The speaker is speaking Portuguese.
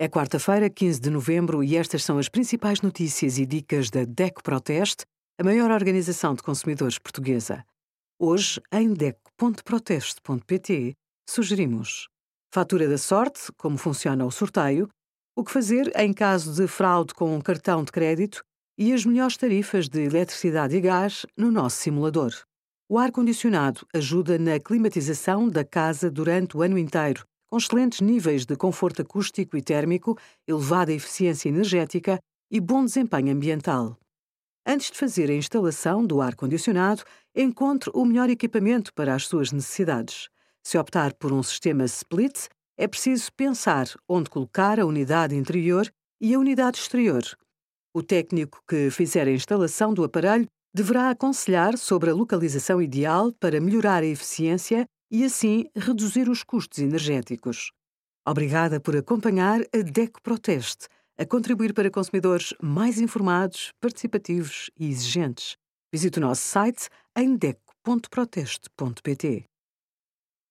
É quarta-feira, 15 de novembro, e estas são as principais notícias e dicas da DECO Proteste, a maior organização de consumidores portuguesa. Hoje, em DECO.proteste.pt, sugerimos fatura da sorte, como funciona o sorteio, o que fazer em caso de fraude com um cartão de crédito e as melhores tarifas de eletricidade e gás no nosso simulador. O ar-condicionado ajuda na climatização da casa durante o ano inteiro com excelentes níveis de conforto acústico e térmico, elevada eficiência energética e bom desempenho ambiental. Antes de fazer a instalação do ar-condicionado, encontre o melhor equipamento para as suas necessidades. Se optar por um sistema split, é preciso pensar onde colocar a unidade interior e a unidade exterior. O técnico que fizer a instalação do aparelho deverá aconselhar sobre a localização ideal para melhorar a eficiência e assim reduzir os custos energéticos. Obrigada por acompanhar a DECO Proteste, a contribuir para consumidores mais informados, participativos e exigentes. Visite o nosso site em deco.proteste.pt.